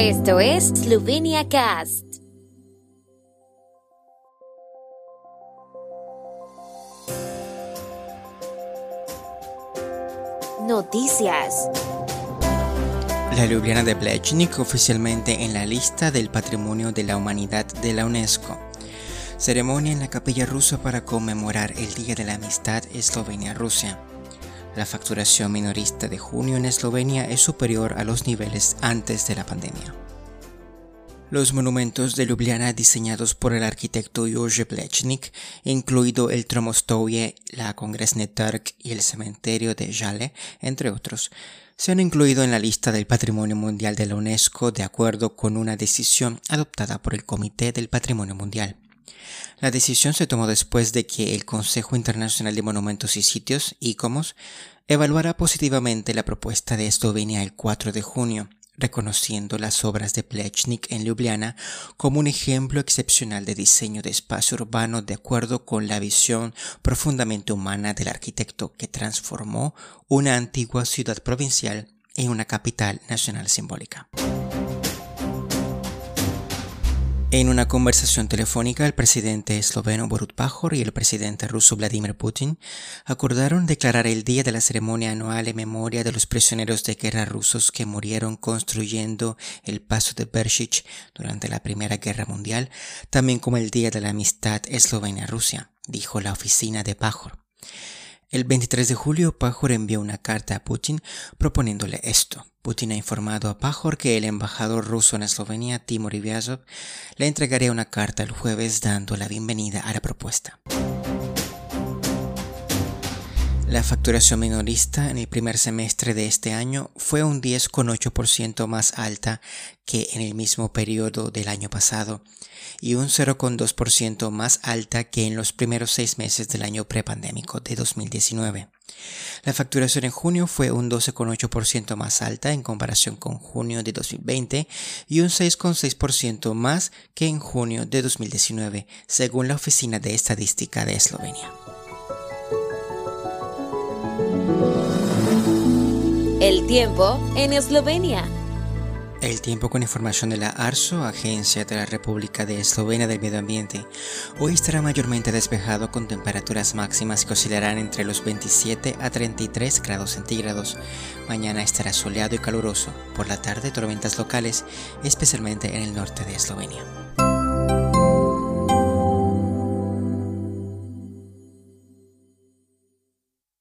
Esto es Slovenia Cast. Noticias. La Ljubljana de Plečnik oficialmente en la lista del Patrimonio de la Humanidad de la UNESCO. Ceremonia en la capilla rusa para conmemorar el Día de la Amistad Eslovenia-Rusia. La facturación minorista de junio en Eslovenia es superior a los niveles antes de la pandemia. Los monumentos de Ljubljana diseñados por el arquitecto Jože Plečnik, incluido el Tromostoje, la Kongresny Trg y el cementerio de Jale, entre otros, se han incluido en la lista del Patrimonio Mundial de la UNESCO de acuerdo con una decisión adoptada por el Comité del Patrimonio Mundial. La decisión se tomó después de que el Consejo Internacional de Monumentos y Sitios, ICOMOS, evaluara positivamente la propuesta de Eslovenia el 4 de junio, reconociendo las obras de Plechnik en Ljubljana como un ejemplo excepcional de diseño de espacio urbano de acuerdo con la visión profundamente humana del arquitecto que transformó una antigua ciudad provincial en una capital nacional simbólica. En una conversación telefónica, el presidente esloveno Borut Pajor y el presidente ruso Vladimir Putin acordaron declarar el día de la ceremonia anual en memoria de los prisioneros de guerra rusos que murieron construyendo el paso de Bershich durante la Primera Guerra Mundial, también como el Día de la Amistad Eslovenia-Rusia, dijo la oficina de Pajor. El 23 de julio, Pajor envió una carta a Putin proponiéndole esto. Putin ha informado a Pajor que el embajador ruso en Eslovenia, Timur Ivyazov, le entregaría una carta el jueves dando la bienvenida a la propuesta. La facturación minorista en el primer semestre de este año fue un 10,8% más alta que en el mismo periodo del año pasado y un 0,2% más alta que en los primeros seis meses del año prepandémico de 2019. La facturación en junio fue un 12,8% más alta en comparación con junio de 2020 y un 6,6% más que en junio de 2019, según la Oficina de Estadística de Eslovenia. El tiempo en Eslovenia. El tiempo con información de la ARSO, Agencia de la República de Eslovenia del Medio Ambiente. Hoy estará mayormente despejado con temperaturas máximas que oscilarán entre los 27 a 33 grados centígrados. Mañana estará soleado y caluroso. Por la tarde tormentas locales, especialmente en el norte de Eslovenia.